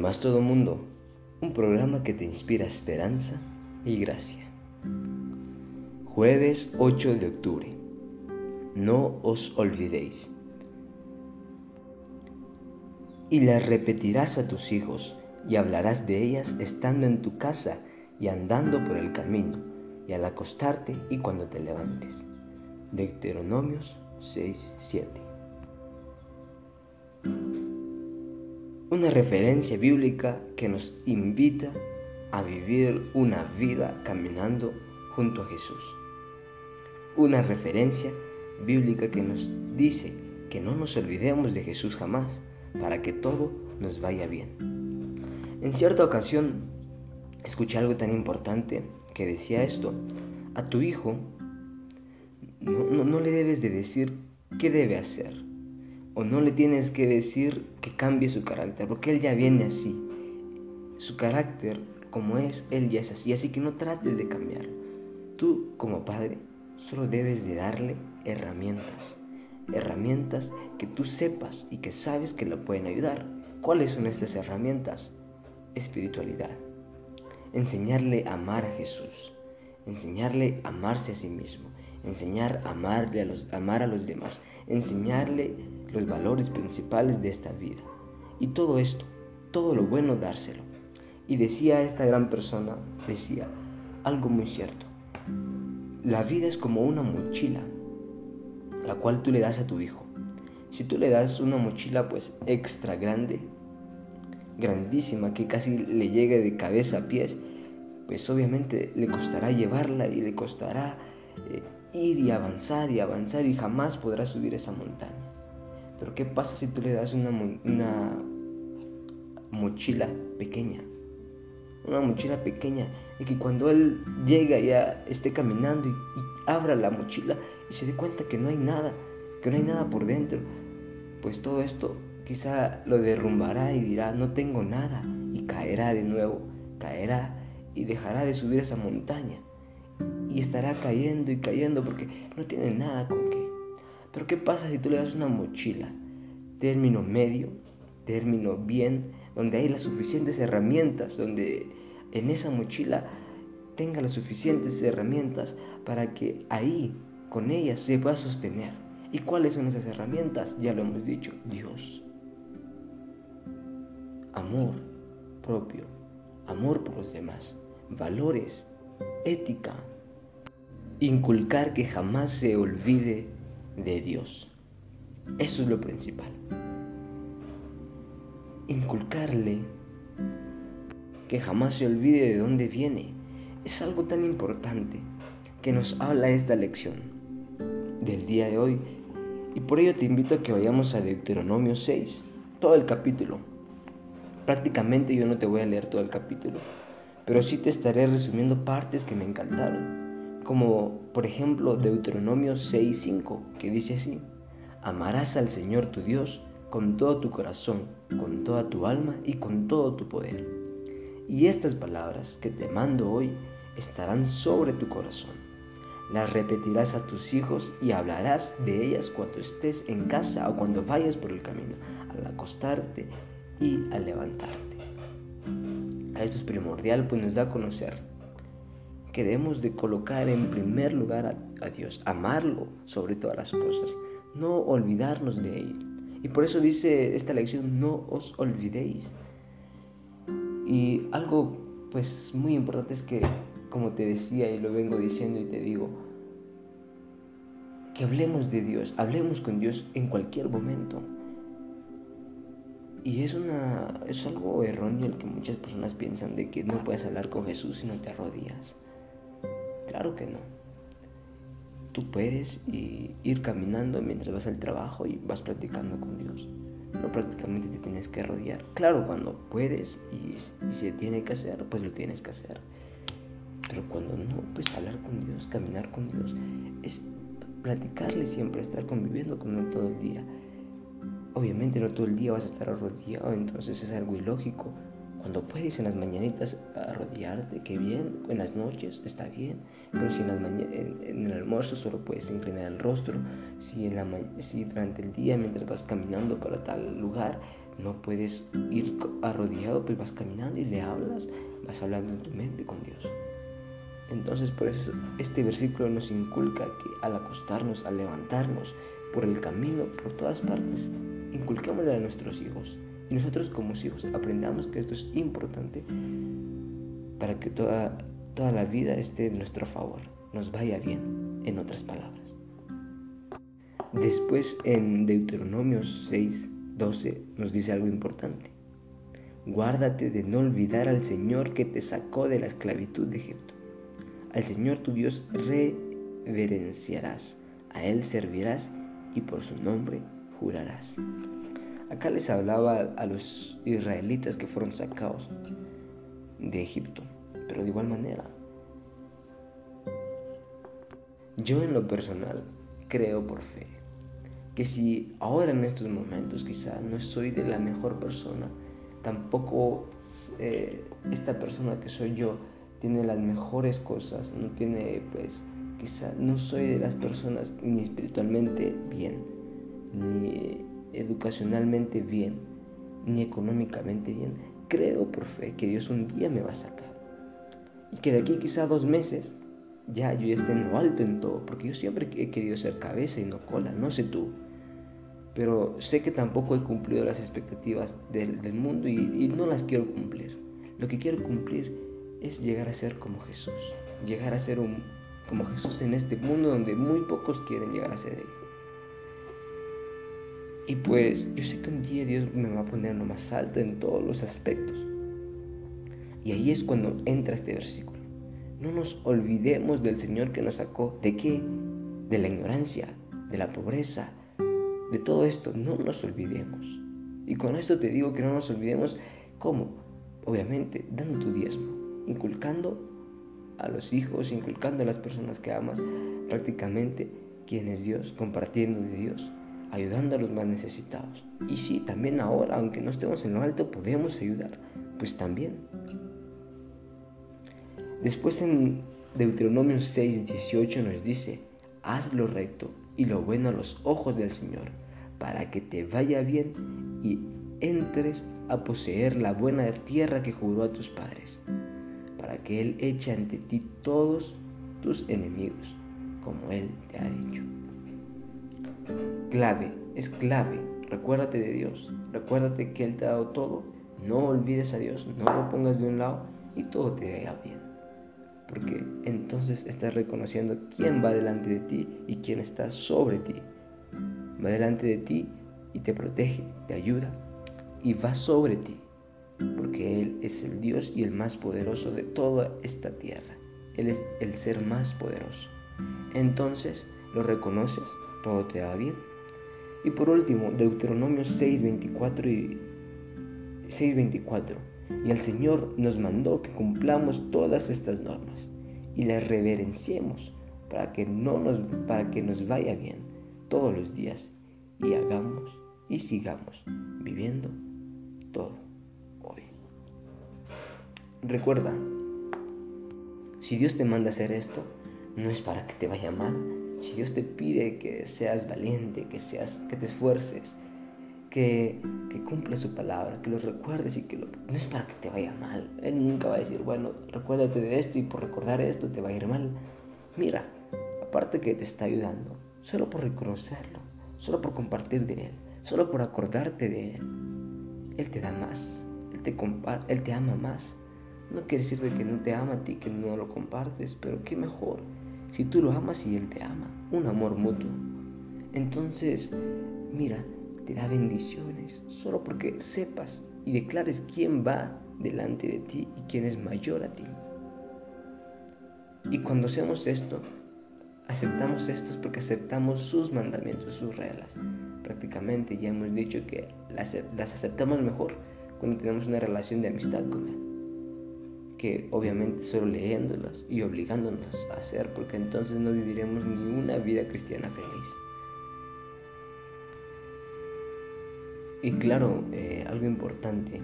Además todo mundo, un programa que te inspira esperanza y gracia. Jueves 8 de octubre. No os olvidéis. Y las repetirás a tus hijos y hablarás de ellas estando en tu casa y andando por el camino y al acostarte y cuando te levantes. Deuteronomios 6, 7. Una referencia bíblica que nos invita a vivir una vida caminando junto a Jesús. Una referencia bíblica que nos dice que no nos olvidemos de Jesús jamás para que todo nos vaya bien. En cierta ocasión escuché algo tan importante que decía esto, a tu hijo no, no, le debes de decir qué debe hacer. O no le tienes que decir que cambie su carácter, porque él ya viene así. Su carácter, como es, él ya es así, así que no trates de cambiarlo. Tú, como padre, solo debes de darle herramientas. Herramientas que tú sepas y que sabes que lo pueden ayudar. ¿Cuáles son estas herramientas? Espiritualidad. Enseñarle a amar a Jesús. Enseñarle a amarse a sí mismo enseñar a amarle a los, amar a los demás, enseñarle los valores principales de esta vida. Y todo esto, todo lo bueno dárselo. Y decía esta gran persona, decía algo muy cierto. La vida es como una mochila, la cual tú le das a tu hijo. Si tú le das una mochila pues extra grande, grandísima, que casi le llegue de cabeza a pies, pues obviamente le costará llevarla y le costará eh, ir y avanzar y avanzar y jamás podrás subir esa montaña. Pero ¿qué pasa si tú le das una, una mochila pequeña? Una mochila pequeña y que cuando él llega ya esté caminando y, y abra la mochila y se dé cuenta que no hay nada, que no hay nada por dentro, pues todo esto quizá lo derrumbará y dirá no tengo nada y caerá de nuevo, caerá y dejará de subir esa montaña y estará cayendo y cayendo porque no tiene nada con qué. Pero ¿qué pasa si tú le das una mochila? Término medio, término bien, donde hay las suficientes herramientas, donde en esa mochila tenga las suficientes herramientas para que ahí, con ellas, se pueda sostener. ¿Y cuáles son esas herramientas? Ya lo hemos dicho, Dios. Amor propio, amor por los demás, valores, ética, inculcar que jamás se olvide de Dios. Eso es lo principal. Inculcarle que jamás se olvide de dónde viene. Es algo tan importante que nos habla esta lección del día de hoy. Y por ello te invito a que vayamos a Deuteronomio 6, todo el capítulo. Prácticamente yo no te voy a leer todo el capítulo, pero sí te estaré resumiendo partes que me encantaron como por ejemplo Deuteronomio 6:5, que dice así, amarás al Señor tu Dios con todo tu corazón, con toda tu alma y con todo tu poder. Y estas palabras que te mando hoy estarán sobre tu corazón. Las repetirás a tus hijos y hablarás de ellas cuando estés en casa o cuando vayas por el camino, al acostarte y al levantarte. Esto es primordial, pues nos da a conocer que debemos de colocar en primer lugar a, Dios, amarlo sobre todas las cosas, no olvidarnos de Él. Y por eso dice esta lección, no os olvidéis. Y algo pues muy importante es que, como te decía y lo vengo diciendo y te digo, que hablemos de Dios, hablemos con Dios en cualquier momento. Y es, una, es algo erróneo el que muchas personas piensan de que no puedes hablar con Jesús si no te arrodillas. Claro que no. Tú puedes ir caminando mientras vas al trabajo y vas practicando con Dios. No prácticamente te tienes que rodear. Claro, cuando puedes y, y se tiene que hacer, pues lo tienes que hacer. Pero cuando no, pues hablar con Dios, caminar con Dios, es platicarle siempre, estar conviviendo con Él todo el día. Obviamente no todo el día vas a estar arrodillado, entonces es algo ilógico. Cuando puedes en las mañanitas arrodillarte, qué bien, en las noches está bien, pero si en, en, el almuerzo solo puedes inclinar el rostro, si, en la, si durante el día mientras vas caminando para tal lugar no puedes ir arrodillado, pues vas caminando y le hablas, vas hablando en tu mente con Dios. Entonces por eso este versículo nos inculca que al acostarnos, al levantarnos por el camino, por todas partes, inculquémosle a nuestros hijos. Y nosotros como hijos aprendamos que esto es importante para que toda, toda la vida esté en nuestro favor, nos vaya bien, en otras palabras. Después en Deuteronomio 6, 12 nos dice algo importante. Guárdate de no olvidar al Señor que te sacó de la esclavitud de Egipto. Al Señor tu Dios reverenciarás, a Él servirás y por su nombre jurarás. Acá les hablaba a los israelitas que fueron sacados de Egipto, pero de igual manera. Yo en lo personal creo por fe que si ahora en estos momentos quizá no soy de la mejor persona, tampoco eh, esta persona que soy yo tiene las mejores cosas, no tiene pues quizá no soy de las personas ni espiritualmente bien, ni educacionalmente bien, ni económicamente bien. Creo por fe que Dios un día me va a sacar. Y que de aquí quizá dos meses ya yo esté en lo alto en todo, porque yo siempre he querido ser cabeza y no cola, no sé tú. Pero sé que tampoco he cumplido las expectativas del, mundo y, no las quiero cumplir. Lo que quiero cumplir es llegar a ser como Jesús, llegar a ser como Jesús en este mundo donde muy pocos quieren llegar a ser Él. Y pues yo sé que un día Dios me va a poner lo más alto en todos los aspectos. Y ahí es cuando entra este versículo. No nos olvidemos del Señor que nos sacó. ¿De qué? De la ignorancia, de la pobreza, de todo esto. No nos olvidemos. Y con esto te digo que no nos olvidemos. ¿Cómo? Obviamente, dando tu diezmo inculcando a los hijos, inculcando a las personas que amas, prácticamente quién es Dios, compartiendo de Dios, ayudando a los más necesitados. Y sí, también ahora, aunque no estemos en lo alto, podemos ayudar, pues también. Después en Deuteronomio 6, 18 nos dice, haz lo recto y lo bueno a los ojos del Señor, para que te vaya bien y entres a poseer la buena tierra que juró a tus padres que Él eche ante ti todos tus enemigos, como Él te ha. Es clave. Recuérdate de Dios, recuérdate que Él te ha dado todo. No olvides a Dios, no lo pongas de un lado y todo te irá bien. Porque entonces estás reconociendo quién va delante de ti y quién está sobre ti. Va delante de ti y te protege, te ayuda y va sobre ti porque Él es el Dios y el más poderoso de toda esta tierra. Él es el ser más poderoso. Entonces, ¿lo reconoces? Todo te va bien. Y por último, Deuteronomio 6:24 y 6:24. Y el Señor nos mandó que cumplamos todas estas normas y las reverenciemos para que no nos para que nos vaya bien todos los días y hagamos y sigamos viviendo todo. Recuerda, si Dios te manda hacer esto, no es para que te vaya mal. Si Dios te pide que seas valiente, que seas, que te esfuerces, que, que cumplas su palabra, que lo recuerdes y que lo, no es para que te vaya mal. Él nunca va a decir, bueno, recuérdate de esto y por recordar esto te va a ir mal. Mira, aparte que te está ayudando, solo por reconocerlo, solo por compartir de Él, solo por acordarte de Él, Él te da más, Él te, él te ama más. No quiere decir que no te ama a ti, que no lo compartes, pero qué mejor si tú lo amas y él te ama. Un amor mutuo. Entonces, mira, te da bendiciones solo porque sepas y declares quién va delante de ti y quién es mayor a ti. Y cuando hacemos esto, aceptamos esto porque aceptamos sus mandamientos, sus reglas. Prácticamente ya hemos dicho que las, las aceptamos mejor cuando tenemos una relación de amistad con Él que obviamente solo leyéndolas y obligándonos a hacer, porque entonces no viviremos ni una vida cristiana feliz. Y claro, eh, algo importante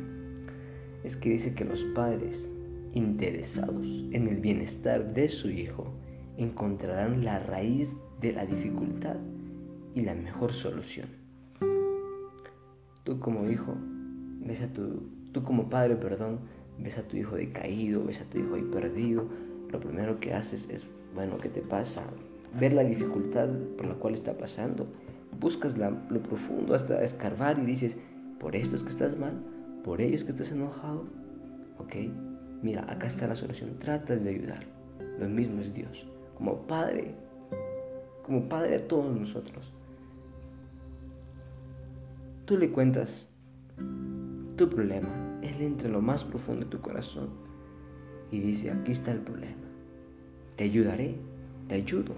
es que dice que los padres interesados en el bienestar de su hijo encontrarán la raíz de la dificultad y la mejor solución. Tú como hijo ves a tu, tú como padre, perdón, ves a tu hijo decaído, ves a tu hijo ahí perdido, lo primero que haces es, bueno, ¿qué te pasa? Ver la dificultad por la cual está pasando. Buscas lo profundo hasta escarbar y dices, por esto es que estás mal, por ello que estás enojado. Ok, mira, acá está la solución. Tratas de ayudar. Lo mismo es Dios. Como Padre, como Padre de todos nosotros. Tú le cuentas tu problema. Él entra en lo más profundo de tu corazón y dice, aquí está el problema. Te ayudaré, te ayudo.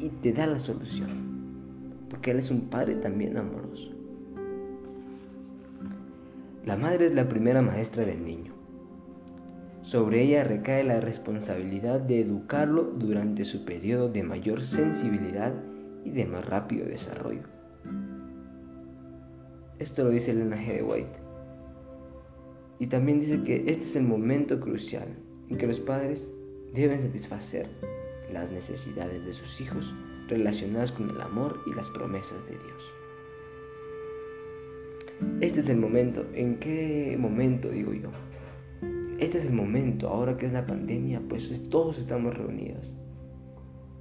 Y te da la solución. Porque Él es un Padre también amoroso. La madre es la primera maestra del niño. Sobre ella recae la responsabilidad de educarlo durante su periodo de mayor sensibilidad y de más rápido desarrollo. Esto lo dice Elena G. de White. Y también dice que este es el momento crucial en que los padres deben satisfacer las necesidades de sus hijos relacionadas con el amor y las promesas de Dios. Este es el momento, ¿en qué momento digo yo? Este es el momento, ahora que es la pandemia, pues todos estamos reunidos.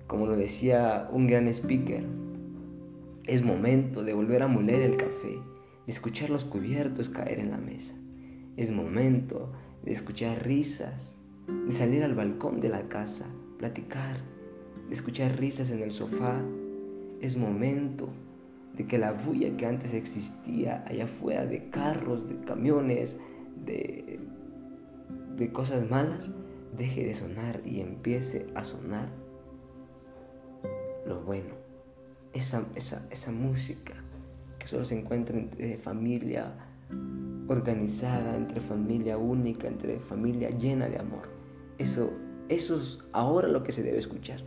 Como lo decía un gran speaker, es momento de volver a moler el café, de escuchar los cubiertos caer en la mesa. Es momento de escuchar risas, de salir al balcón de la casa, platicar, de escuchar risas en el sofá. Es momento de que la bulla que antes existía allá afuera de carros, de camiones, de, de cosas malas, deje de sonar y empiece a sonar lo bueno. Esa, esa, esa música que solo se encuentra entre familia organizada, entre familia única, entre familia llena de amor. Eso, eso es ahora lo que se debe escuchar.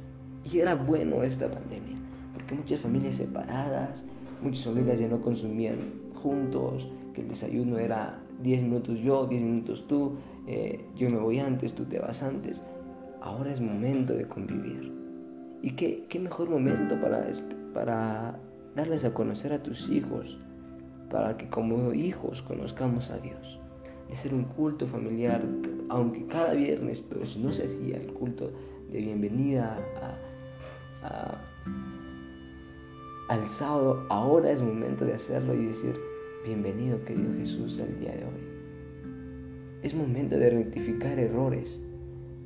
Y era bueno esta pandemia, porque muchas familias separadas, muchas familias ya no consumían juntos, que el desayuno era 10 minutos yo, 10 minutos tú, eh, yo me voy antes, tú te vas antes. Ahora es momento de convivir. ¿Y qué, qué mejor momento para, para darles a conocer a tus hijos, para que como hijos conozcamos a Dios? De ser un culto familiar, aunque cada viernes, pero no se hacía el culto de bienvenida al sábado, ahora es momento de hacerlo y decir, bienvenido querido Jesús al día de hoy. Es momento de rectificar errores,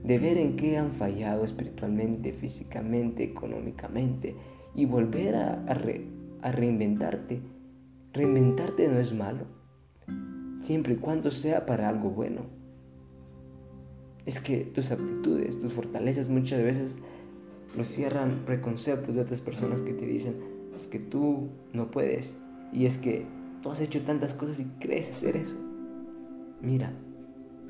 de ver en qué han fallado espiritualmente, físicamente, económicamente y volver a reinventarte. Reinventarte no es malo, siempre y cuando sea para algo bueno. Es que tus aptitudes, tus fortalezas muchas veces nos cierran preconceptos de otras personas que te dicen, es que tú no puedes y es que tú has hecho tantas cosas y crees hacer eso. Mira,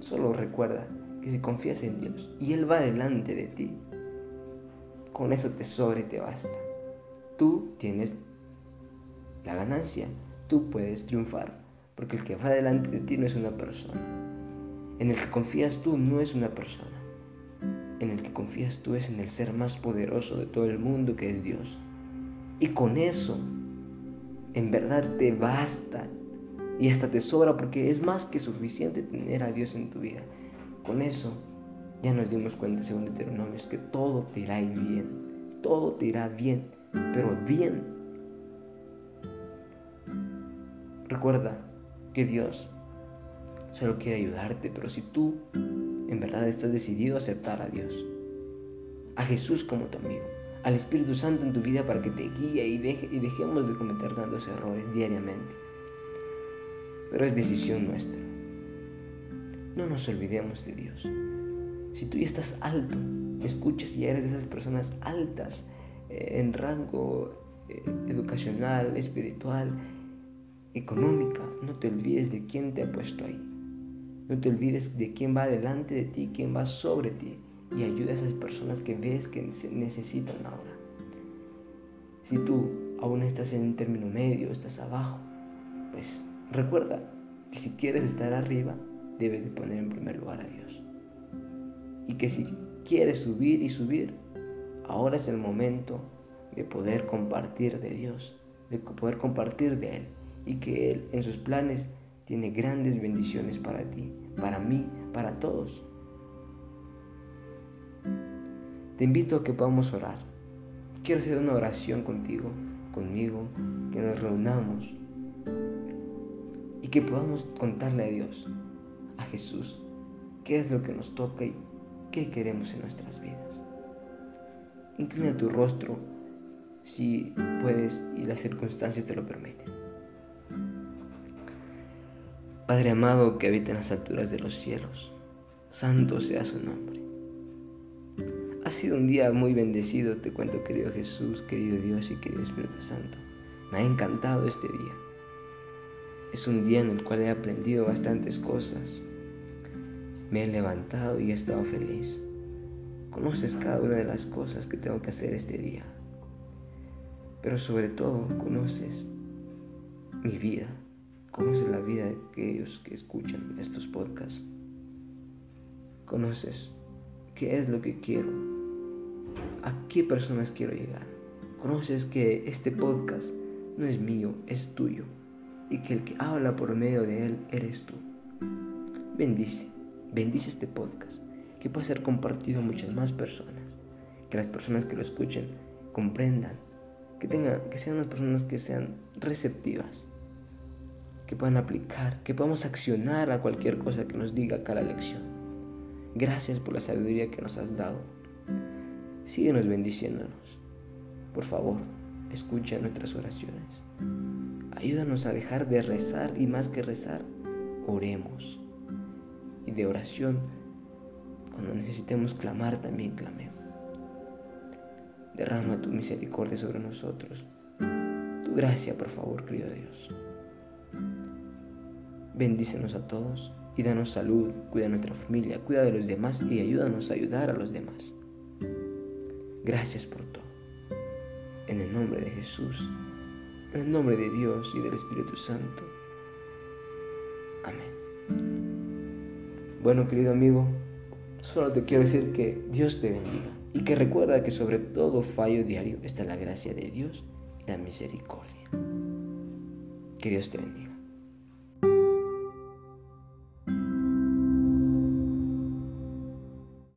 solo recuerda que si confías en Dios y Él va delante de ti, con eso te sobra y te basta. Tú tienes la ganancia, tú puedes triunfar, porque el que va delante de ti no es una persona. En el que confías tú no es una persona. En el que confías tú es en el ser más poderoso de todo el mundo que es Dios. Y con eso, en verdad te basta y hasta te sobra porque es más que suficiente tener a Dios en tu vida. Con eso ya nos dimos cuenta, según Deuteronomio, es que todo te irá bien. Todo te irá bien, pero bien. Recuerda que Dios solo quiere ayudarte, pero si tú en verdad estás decidido a aceptar a Dios, a Jesús como tu amigo, al Espíritu Santo en tu vida para que te guíe y, y dejemos de cometer tantos errores diariamente. Pero es decisión nuestra. No nos olvidemos de Dios. Si tú ya estás alto, escuchas y eres de esas personas altas eh, en rango eh, educacional, espiritual, económica, no te olvides de quién te ha puesto ahí. No te olvides de quién va delante de ti, quién va sobre ti y ayuda a esas personas que ves que necesitan ahora. Si tú aún estás en un término medio, estás abajo, pues recuerda que si quieres estar arriba, debes de poner en primer lugar a Dios. Y que si quieres subir y subir, ahora es el momento de poder compartir de Dios, de poder compartir de Él y que Él en sus planes tiene grandes bendiciones para ti, para mí, para todos. Te invito a que podamos orar. Quiero hacer una oración contigo, conmigo, que nos reunamos y que podamos contarle a Dios, a Jesús, qué es lo que nos toca y qué queremos en nuestras vidas. Inclina tu rostro si puedes y las circunstancias te lo permiten. Padre amado que habita en las alturas de los cielos, santo sea su nombre. Ha sido un día muy bendecido, te cuento querido Jesús, querido Dios y querido Espíritu Santo. Me ha encantado este día. Es un día en el cual he aprendido bastantes cosas. Me he levantado y he estado feliz. Conoces cada una de las cosas que tengo que hacer este día. Pero sobre todo conoces mi vida. Conoces la vida de aquellos que escuchan estos podcasts. Conoces qué es lo que quiero. A qué personas quiero llegar. Conoces que este podcast no es mío, es tuyo. Y que el que habla por medio de él eres tú. Bendice, bendice este podcast que pueda ser compartido a muchas más personas, que las personas que lo escuchen comprendan, que, tengan, que sean unas personas que sean receptivas, que puedan aplicar, que podamos accionar a cualquier cosa que nos diga acá la lección. Gracias por la sabiduría que nos has dado. Síguenos bendiciéndonos. Por favor, escucha nuestras oraciones. Ayúdanos a dejar de rezar y más que rezar, oremos. Y de oración cuando necesitemos clamar, también clamemos. Derrama tu misericordia sobre nosotros. Tu gracia, por favor, querido Dios. Bendícenos a todos y danos salud, cuida nuestra familia, cuida de los demás y ayúdanos a ayudar a los demás. Gracias por todo. En el nombre de Jesús, en el nombre de Dios y del Espíritu Santo. Amén. Bueno, querido amigo, Solo te quiero decir que Dios te bendiga y que recuerda que sobre todo fallo diario está la gracia de Dios y la misericordia. Que Dios te bendiga.